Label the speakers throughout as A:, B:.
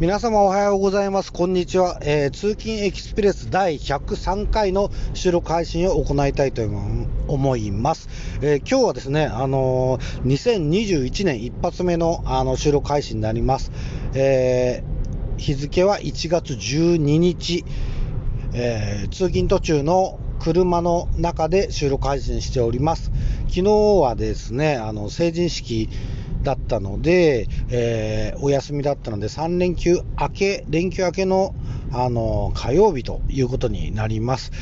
A: 皆様おはようございます。こんにちは。えー、通勤エキスプレス第103回の収録配信を行いたいと思います。えー、今日はですね、あのー、2021年一発目のあの収録配信になります。え日付は1月12日、え通勤途中の車の中で収録配信しております。昨日はですね、あの、成人式、ったので、えー、お休みだったので、3連休明け、連休明けの、あの、火曜日ということになります。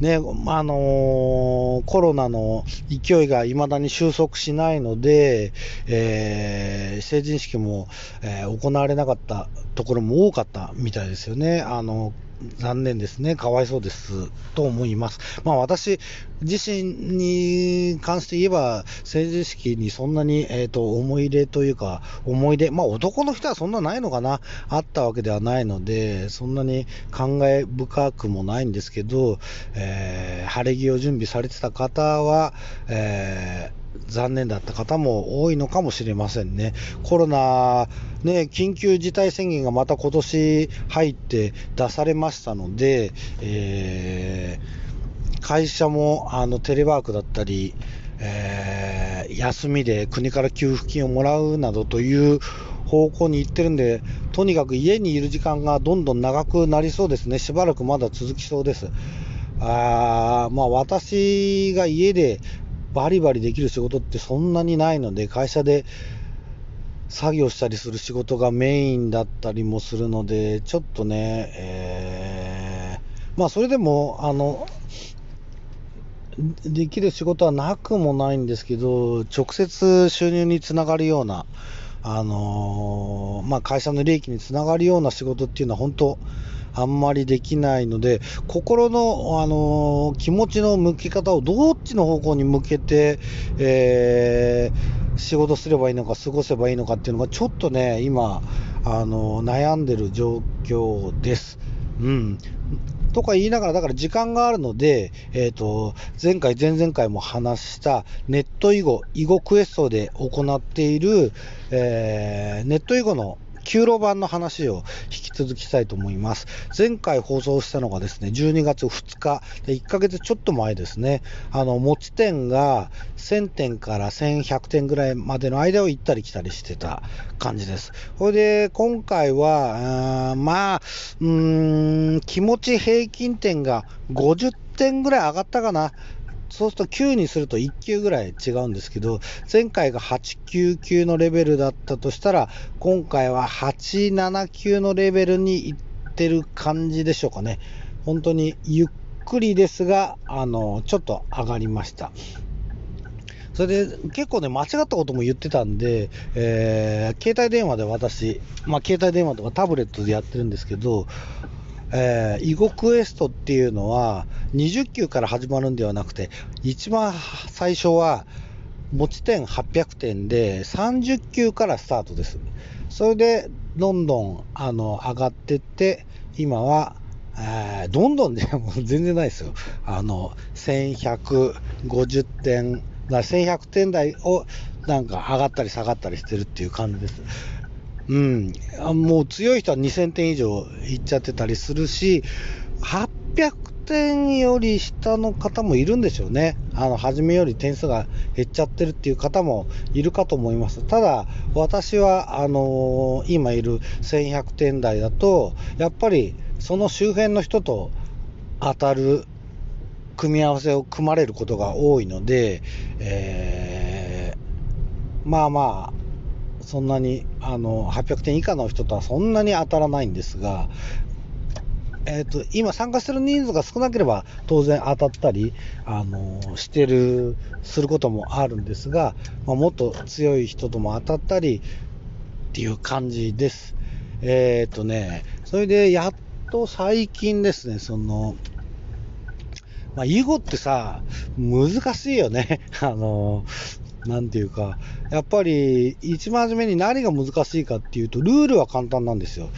A: ね、あのー、コロナの勢いが未だに収束しないので、えー、成人式も、えー、行われなかったところも多かったみたいですよね。あの残念ですね。かわいそうです。と思います。まあ私自身に関して言えば、成人式にそんなに、え、ー、と、思い入れというか、思い出、まあ男の人はそんなないのかな、あったわけではないので、そんなに考え深くもないんですけど、えー、晴れ着を準備されてた方は、えー残念だった方も多いのかもしれませんね。コロナ、ね、緊急事態宣言がまた今年入って出されましたので、えー、会社もあのテレワークだったり、えー、休みで国から給付金をもらうなどという方向に行ってるんで、とにかく家にいる時間がどんどん長くなりそうですね。しばらくまだ続きそうです。あまあ私が家でバリバリできる仕事ってそんなにないので、会社で作業したりする仕事がメインだったりもするので、ちょっとね、えー、まあそれでも、あの、できる仕事はなくもないんですけど、直接収入につながるような、あのー、まあ、会社の利益につながるような仕事っていうのは本当、あんまりできないので、心の、あのー、気持ちの向き方をどっちの方向に向けて、えー、仕事すればいいのか、過ごせばいいのかっていうのが、ちょっとね、今、あのー、悩んでる状況です。うん。とか言いながら、だから時間があるので、えっ、ー、と、前回、前々回も話したネット囲碁、囲碁クエストで行っている、えー、ネット囲碁の9路版の話を引き続きしたいと思います。前回放送したのがですね、12月2日、で1ヶ月ちょっと前ですね、あの、持ち点が1000点から1100点ぐらいまでの間を行ったり来たりしてた感じです。それで、今回は、まあ、うーん、気持ち平均点が50点ぐらい上がったかな。そうすると9にすると1級ぐらい違うんですけど、前回が8、9級のレベルだったとしたら、今回は8、7級のレベルにいってる感じでしょうかね。本当にゆっくりですが、あの、ちょっと上がりました。それで結構ね、間違ったことも言ってたんで、えー、携帯電話で私、まあ、携帯電話とかタブレットでやってるんですけど、えー、囲碁クエストっていうのは20級から始まるんではなくて一番最初は持ち点800点で30級からスタートです。それでどんどんあの上がってって今は、えー、どんどんで も全然ないですよ。あの1150点だ1100点台をなんか上がったり下がったりしてるっていう感じです。うん、あもう強い人は2000点以上いっちゃってたりするし、800点より下の方もいるんでしょうね。あの、初めより点数が減っちゃってるっていう方もいるかと思います。ただ、私は、あのー、今いる1100点台だと、やっぱりその周辺の人と当たる組み合わせを組まれることが多いので、えー、まあまあ、そんなにあの800点以下の人とはそんなに当たらないんですが、えーと、今参加してる人数が少なければ当然当たったり、あのしてるすることもあるんですが、まあ、もっと強い人とも当たったりっていう感じです。えっ、ー、とね、それでやっと最近ですね、その、まあ、囲碁ってさ、難しいよね。あの、んていうか、やっぱり一番初めに何が難しいかっていうと、ルールは簡単なんですよ。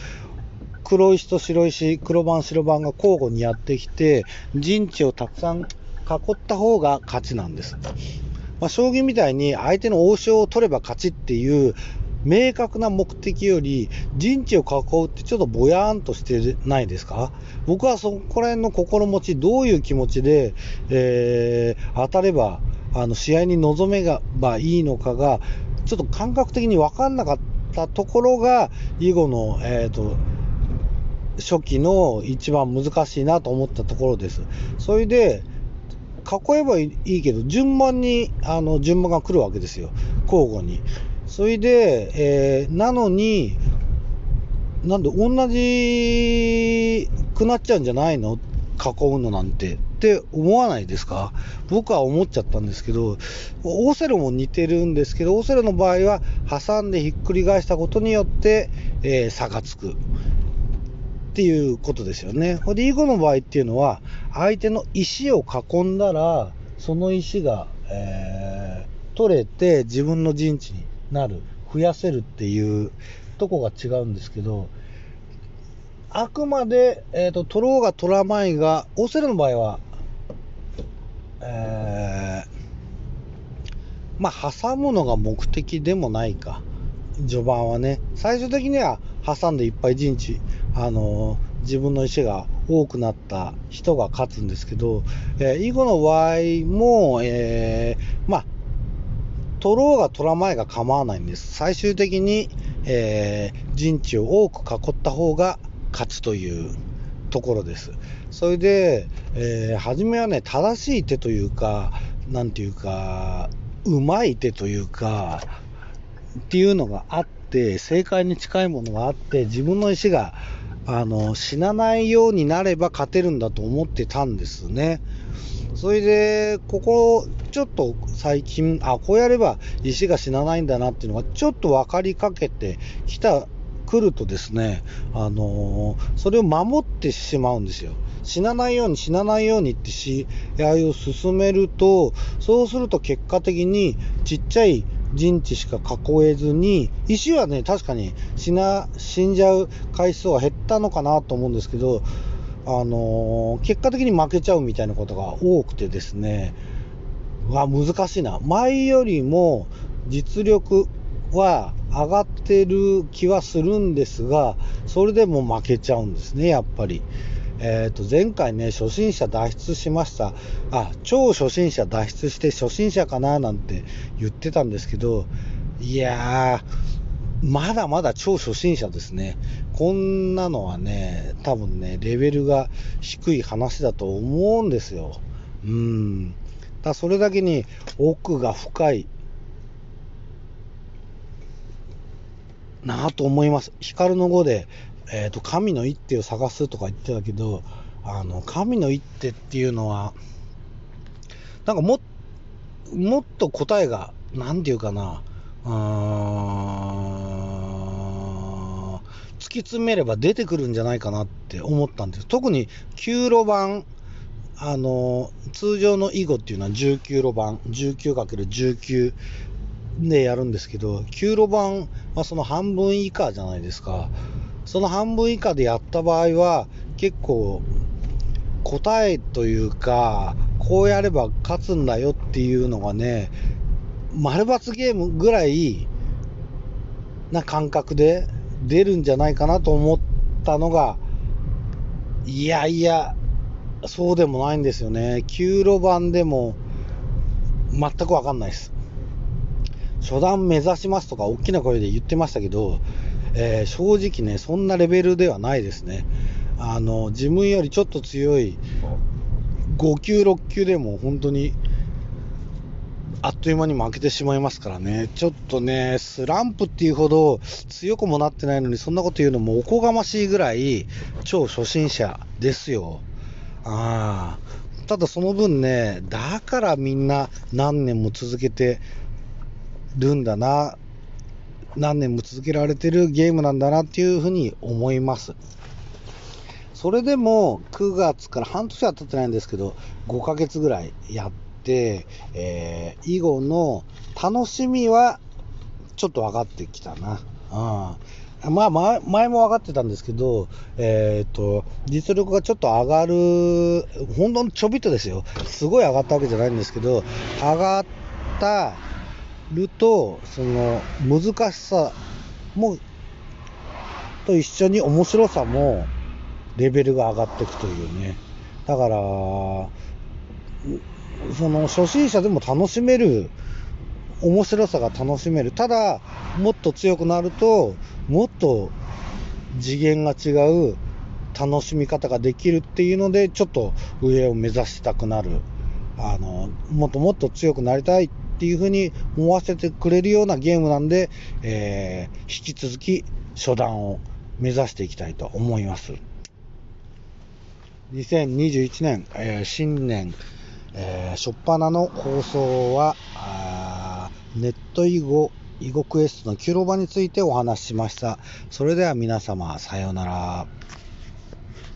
A: 黒石と白石、黒番、白番が交互にやってきて、陣地をたくさん囲った方が勝ちなんです。まあ、将棋みたいに相手の王将を取れば勝ちっていう明確な目的より陣地を囲うってちょっとぼやーんとしてないですか？僕はそこら辺の心持ち、どういう気持ちで、えー、当たれば、あの、試合に臨めばいいのかが、ちょっと感覚的に分かんなかったところが、囲碁の、えっ、ー、と、初期の一番難しいなと思ったところです。それで、囲えばいいけど、順番に、あの、順番が来るわけですよ。交互に。それで、えー、なのに、なんで同じくなっちゃうんじゃないの？囲うのなんてって思わないですか？僕は思っちゃったんですけど、オセロも似てるんですけど、オセロの場合は挟んでひっくり返したことによって、えー、差がつく。っていうことですよね。で、囲碁の場合っていうのは、相手の石を囲んだら、その石が、えー、取れて自分の陣地になる、増やせるっていうとこが違うんですけど、あくまで、えっ、ー、と、取ろうが取らないが、オセロの場合は、えー、まあ、挟むのが目的でもないか。序盤はね。最終的には挟んでいっぱい陣地、あのー、自分の石が多くなった人が勝つんですけど、えー、囲碁の場合も、えー、まあ、取ろうが取らないが構わないんです。最終的に、えー、陣地を多く囲った方が勝つというところです。それで、えー、初めはね、正しい手というか、なんていうか、うまい手というか、っていうのがあって、正解に近いものがあって、自分の石が、あの、死なないようになれば勝てるんだと思ってたんですね。それで、ここ、ちょっと最近、あ、こうやれば石が死なないんだなっていうのが、ちょっと分かりかけてきた、来るとですね、あのー、それを守ってしまうんですよ。死なないように死なないようにって試合を進めると、そうすると結果的にちっちゃい陣地しか囲えずに、石はね、確かに死な、死んじゃう回数は減ったのかなと思うんですけど、あのー、結果的に負けちゃうみたいなことが多くてですね、わ、難しいな。前よりも実力は上がってる気はするんですが、それでも負けちゃうんですね、やっぱり。えっ、ー、と、前回ね、初心者脱出しました。あ、超初心者脱出して初心者かななんて言ってたんですけど、いやー、まだまだ超初心者ですね。こんなのはね、多分ね、レベルが低い話だと思うんですよ。うん。だそれだけに奥が深いなぁと思います。光の語で、えっ、ー、と、神の一手を探すとか言ってたけど、あの、神の一手っていうのは、なんかも、もっと答えが、なんていうかな、うーん、突き詰めれば出てくるんじゃないかなって思ったんです。特に9路盤、あの、通常の囲碁っていうのは19路盤、19×19 でやるんですけど、9路盤はその半分以下じゃないですか。その半分以下でやった場合は、結構答えというか、こうやれば勝つんだよっていうのがね、丸抜ゲームぐらいな感覚で出るんじゃないかなと思ったのが、いやいや、そうでもないんですよね。9路盤でも全くわかんないです。初段目指しますとか大きな声で言ってましたけど、えー、正直ね、そんなレベルではないですね。あの、自分よりちょっと強い5級、6級でも本当にあっという間に負けてしまいますからね。ちょっとね、スランプっていうほど強くもなってないのに、そんなこと言うのもおこがましいぐらい、超初心者ですよ。ああ。ただその分ね、だからみんな何年も続けてるんだな、何年も続けられてるゲームなんだなっていうふうに思います。それでも9月から半年は経ってないんですけど、5ヶ月ぐらいやって、えー、囲碁の楽しみはちょっと分かってきたな。うん。まあ、前前も分かってたんですけど、えっ、と、実力がちょっと上がる、ほんのちょびっとですよ。すごい上がったわけじゃないんですけど、上がったると、その難しさもと一緒に面白さもレベルが上がっていくというね。だから、その初心者でも楽しめる、面白さが楽しめる。ただ、もっと強くなると、もっと次元が違う楽しみ方ができるっていうので、ちょっと上を目指したくなる。あの、もっともっと強くなりたいっっていうふうに思わせてくれるようなゲームなんで、えー、引き続き初段を目指していきたいと思います。2021年、えー、新年、えー、初っ端の放送は、ネット囲碁、囲碁クエストの9ロバについてお話ししました。それでは皆様、さようなら。